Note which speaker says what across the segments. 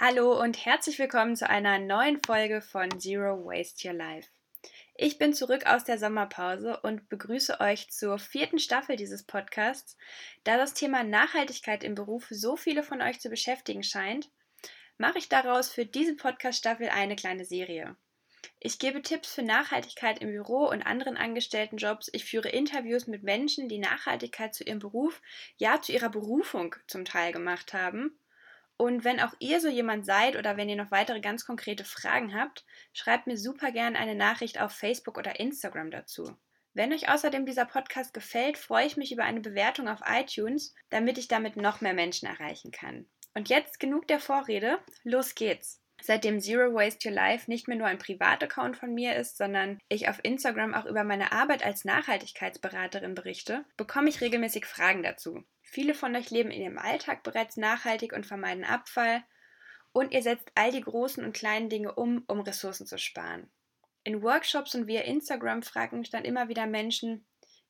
Speaker 1: Hallo und herzlich willkommen zu einer neuen Folge von Zero Waste Your Life. Ich bin zurück aus der Sommerpause und begrüße euch zur vierten Staffel dieses Podcasts. Da das Thema Nachhaltigkeit im Beruf so viele von euch zu beschäftigen scheint, mache ich daraus für diese Podcast-Staffel eine kleine Serie. Ich gebe Tipps für Nachhaltigkeit im Büro und anderen Angestelltenjobs. Ich führe Interviews mit Menschen, die Nachhaltigkeit zu ihrem Beruf, ja zu ihrer Berufung zum Teil gemacht haben und wenn auch ihr so jemand seid oder wenn ihr noch weitere ganz konkrete Fragen habt, schreibt mir super gern eine Nachricht auf Facebook oder Instagram dazu. Wenn euch außerdem dieser Podcast gefällt, freue ich mich über eine Bewertung auf iTunes, damit ich damit noch mehr Menschen erreichen kann. Und jetzt genug der Vorrede, los geht's! Seitdem Zero Waste Your Life nicht mehr nur ein Privataccount von mir ist, sondern ich auf Instagram auch über meine Arbeit als Nachhaltigkeitsberaterin berichte, bekomme ich regelmäßig Fragen dazu. Viele von euch leben in ihrem Alltag bereits nachhaltig und vermeiden Abfall und ihr setzt all die großen und kleinen Dinge um, um Ressourcen zu sparen. In Workshops und via Instagram fragen mich dann immer wieder Menschen,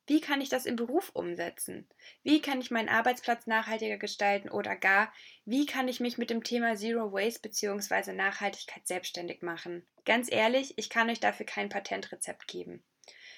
Speaker 1: wie kann ich das im Beruf umsetzen? Wie kann ich meinen Arbeitsplatz nachhaltiger gestalten oder gar, wie kann ich mich mit dem Thema Zero Waste bzw. Nachhaltigkeit selbstständig machen? Ganz ehrlich, ich kann euch dafür kein Patentrezept geben.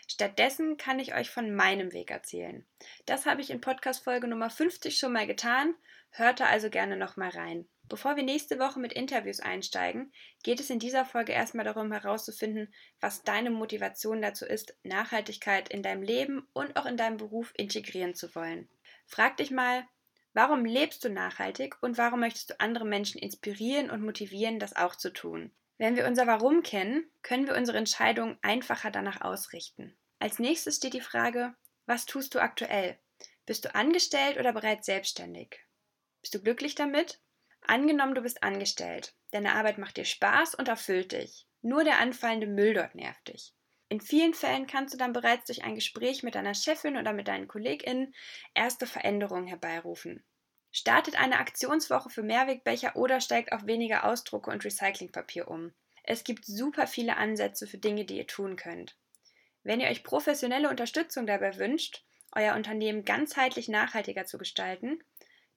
Speaker 1: Stattdessen kann ich euch von meinem Weg erzählen. Das habe ich in Podcast Folge Nummer 50 schon mal getan, hört da also gerne noch mal rein. Bevor wir nächste Woche mit Interviews einsteigen, geht es in dieser Folge erstmal darum herauszufinden, was deine Motivation dazu ist, Nachhaltigkeit in deinem Leben und auch in deinem Beruf integrieren zu wollen. Frag dich mal, warum lebst du nachhaltig und warum möchtest du andere Menschen inspirieren und motivieren, das auch zu tun? Wenn wir unser Warum kennen, können wir unsere Entscheidungen einfacher danach ausrichten. Als nächstes steht die Frage, was tust du aktuell? Bist du angestellt oder bereits selbstständig? Bist du glücklich damit? Angenommen, du bist angestellt. Deine Arbeit macht dir Spaß und erfüllt dich. Nur der anfallende Müll dort nervt dich. In vielen Fällen kannst du dann bereits durch ein Gespräch mit deiner Chefin oder mit deinen KollegInnen erste Veränderungen herbeirufen. Startet eine Aktionswoche für Mehrwegbecher oder steigt auf weniger Ausdrucke und Recyclingpapier um. Es gibt super viele Ansätze für Dinge, die ihr tun könnt. Wenn ihr euch professionelle Unterstützung dabei wünscht, euer Unternehmen ganzheitlich nachhaltiger zu gestalten,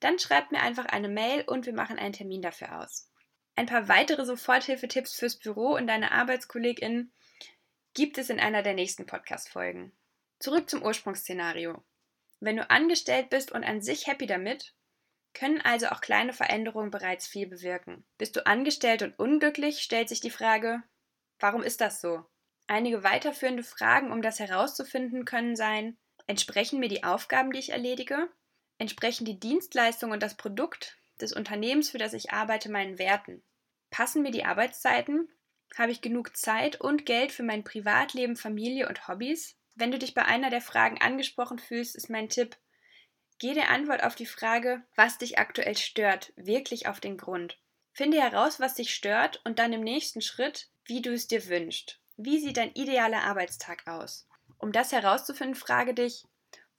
Speaker 1: dann schreibt mir einfach eine Mail und wir machen einen Termin dafür aus. Ein paar weitere Soforthilfetipps fürs Büro und deine ArbeitskollegInnen gibt es in einer der nächsten Podcast-Folgen. Zurück zum Ursprungsszenario. Wenn du angestellt bist und an sich happy damit, können also auch kleine Veränderungen bereits viel bewirken. Bist du angestellt und unglücklich, stellt sich die Frage, warum ist das so? Einige weiterführende Fragen, um das herauszufinden, können sein, entsprechen mir die Aufgaben, die ich erledige? Entsprechen die Dienstleistung und das Produkt des Unternehmens, für das ich arbeite, meinen Werten? Passen mir die Arbeitszeiten? Habe ich genug Zeit und Geld für mein Privatleben, Familie und Hobbys? Wenn du dich bei einer der Fragen angesprochen fühlst, ist mein Tipp, geh der Antwort auf die Frage, was dich aktuell stört, wirklich auf den Grund. Finde heraus, was dich stört und dann im nächsten Schritt, wie du es dir wünschst. Wie sieht dein idealer Arbeitstag aus? Um das herauszufinden, frage dich,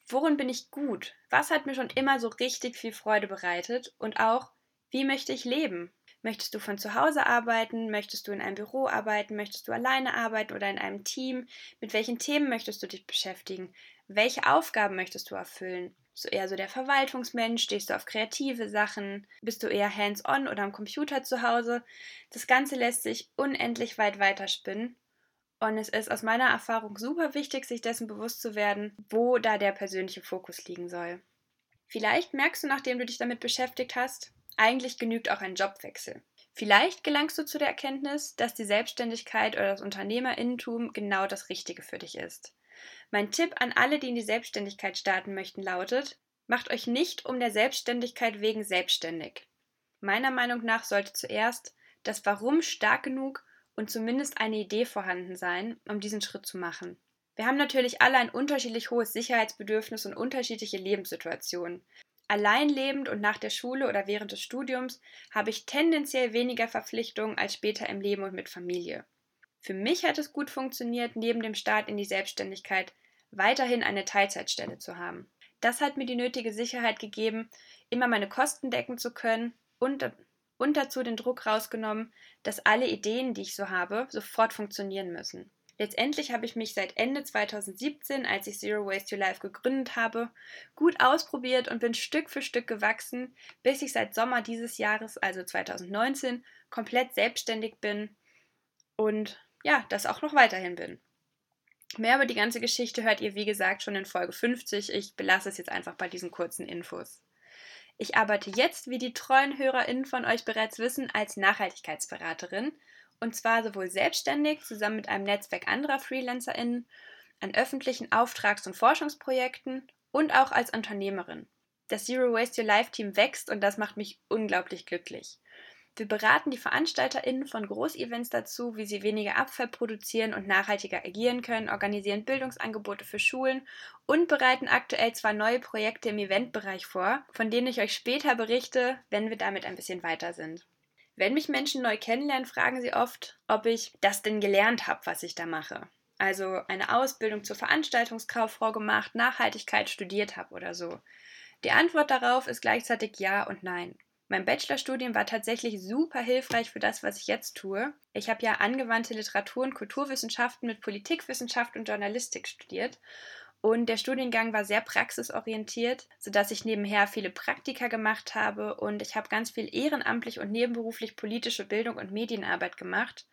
Speaker 1: worin bin ich gut? Was hat mir schon immer so richtig viel Freude bereitet? Und auch, wie möchte ich leben? Möchtest du von zu Hause arbeiten? Möchtest du in einem Büro arbeiten? Möchtest du alleine arbeiten oder in einem Team? Mit welchen Themen möchtest du dich beschäftigen? Welche Aufgaben möchtest du erfüllen? Bist du eher so der Verwaltungsmensch? Stehst du auf kreative Sachen? Bist du eher hands-on oder am Computer zu Hause? Das Ganze lässt sich unendlich weit weiterspinnen und es ist aus meiner Erfahrung super wichtig, sich dessen bewusst zu werden, wo da der persönliche Fokus liegen soll. Vielleicht merkst du, nachdem du dich damit beschäftigt hast, eigentlich genügt auch ein Jobwechsel. Vielleicht gelangst du zu der Erkenntnis, dass die Selbstständigkeit oder das Unternehmerinnentum genau das Richtige für dich ist. Mein Tipp an alle, die in die Selbstständigkeit starten möchten, lautet: Macht euch nicht um der Selbstständigkeit wegen selbstständig. Meiner Meinung nach sollte zuerst das Warum stark genug und zumindest eine Idee vorhanden sein, um diesen Schritt zu machen. Wir haben natürlich alle ein unterschiedlich hohes Sicherheitsbedürfnis und unterschiedliche Lebenssituationen. Allein lebend und nach der Schule oder während des Studiums habe ich tendenziell weniger Verpflichtungen als später im Leben und mit Familie. Für mich hat es gut funktioniert, neben dem Start in die Selbstständigkeit weiterhin eine Teilzeitstelle zu haben. Das hat mir die nötige Sicherheit gegeben, immer meine Kosten decken zu können und und dazu den Druck rausgenommen, dass alle Ideen, die ich so habe, sofort funktionieren müssen. Letztendlich habe ich mich seit Ende 2017, als ich Zero Waste Your Life gegründet habe, gut ausprobiert und bin Stück für Stück gewachsen, bis ich seit Sommer dieses Jahres, also 2019, komplett selbstständig bin und ja, das auch noch weiterhin bin. Mehr über die ganze Geschichte hört ihr, wie gesagt, schon in Folge 50. Ich belasse es jetzt einfach bei diesen kurzen Infos. Ich arbeite jetzt, wie die treuen HörerInnen von euch bereits wissen, als Nachhaltigkeitsberaterin und zwar sowohl selbstständig zusammen mit einem Netzwerk anderer FreelancerInnen an öffentlichen Auftrags- und Forschungsprojekten und auch als Unternehmerin. Das Zero Waste Your Life Team wächst und das macht mich unglaublich glücklich. Wir beraten die VeranstalterInnen von Großevents dazu, wie sie weniger Abfall produzieren und nachhaltiger agieren können, organisieren Bildungsangebote für Schulen und bereiten aktuell zwei neue Projekte im Eventbereich vor, von denen ich euch später berichte, wenn wir damit ein bisschen weiter sind. Wenn mich Menschen neu kennenlernen, fragen sie oft, ob ich das denn gelernt habe, was ich da mache. Also eine Ausbildung zur Veranstaltungskauffrau gemacht, Nachhaltigkeit studiert habe oder so. Die Antwort darauf ist gleichzeitig ja und nein. Mein Bachelorstudium war tatsächlich super hilfreich für das, was ich jetzt tue. Ich habe ja angewandte Literatur- und Kulturwissenschaften mit Politikwissenschaft und Journalistik studiert und der Studiengang war sehr praxisorientiert, sodass ich nebenher viele Praktika gemacht habe und ich habe ganz viel ehrenamtlich und nebenberuflich politische Bildung und Medienarbeit gemacht,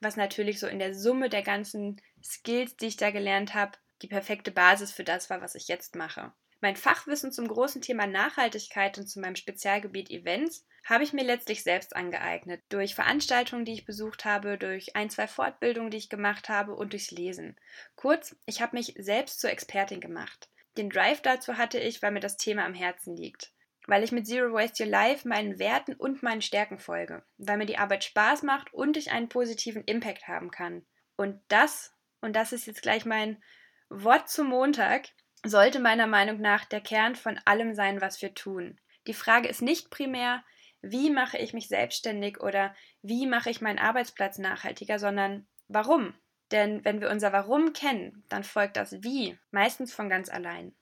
Speaker 1: was natürlich so in der Summe der ganzen Skills, die ich da gelernt habe, die perfekte Basis für das war, was ich jetzt mache. Mein Fachwissen zum großen Thema Nachhaltigkeit und zu meinem Spezialgebiet Events habe ich mir letztlich selbst angeeignet. Durch Veranstaltungen, die ich besucht habe, durch ein, zwei Fortbildungen, die ich gemacht habe und durchs Lesen. Kurz, ich habe mich selbst zur Expertin gemacht. Den Drive dazu hatte ich, weil mir das Thema am Herzen liegt. Weil ich mit Zero Waste Your Life meinen Werten und meinen Stärken folge. Weil mir die Arbeit Spaß macht und ich einen positiven Impact haben kann. Und das, und das ist jetzt gleich mein Wort zum Montag, sollte meiner Meinung nach der Kern von allem sein, was wir tun. Die Frage ist nicht primär, wie mache ich mich selbstständig oder wie mache ich meinen Arbeitsplatz nachhaltiger, sondern warum. Denn wenn wir unser Warum kennen, dann folgt das Wie meistens von ganz allein.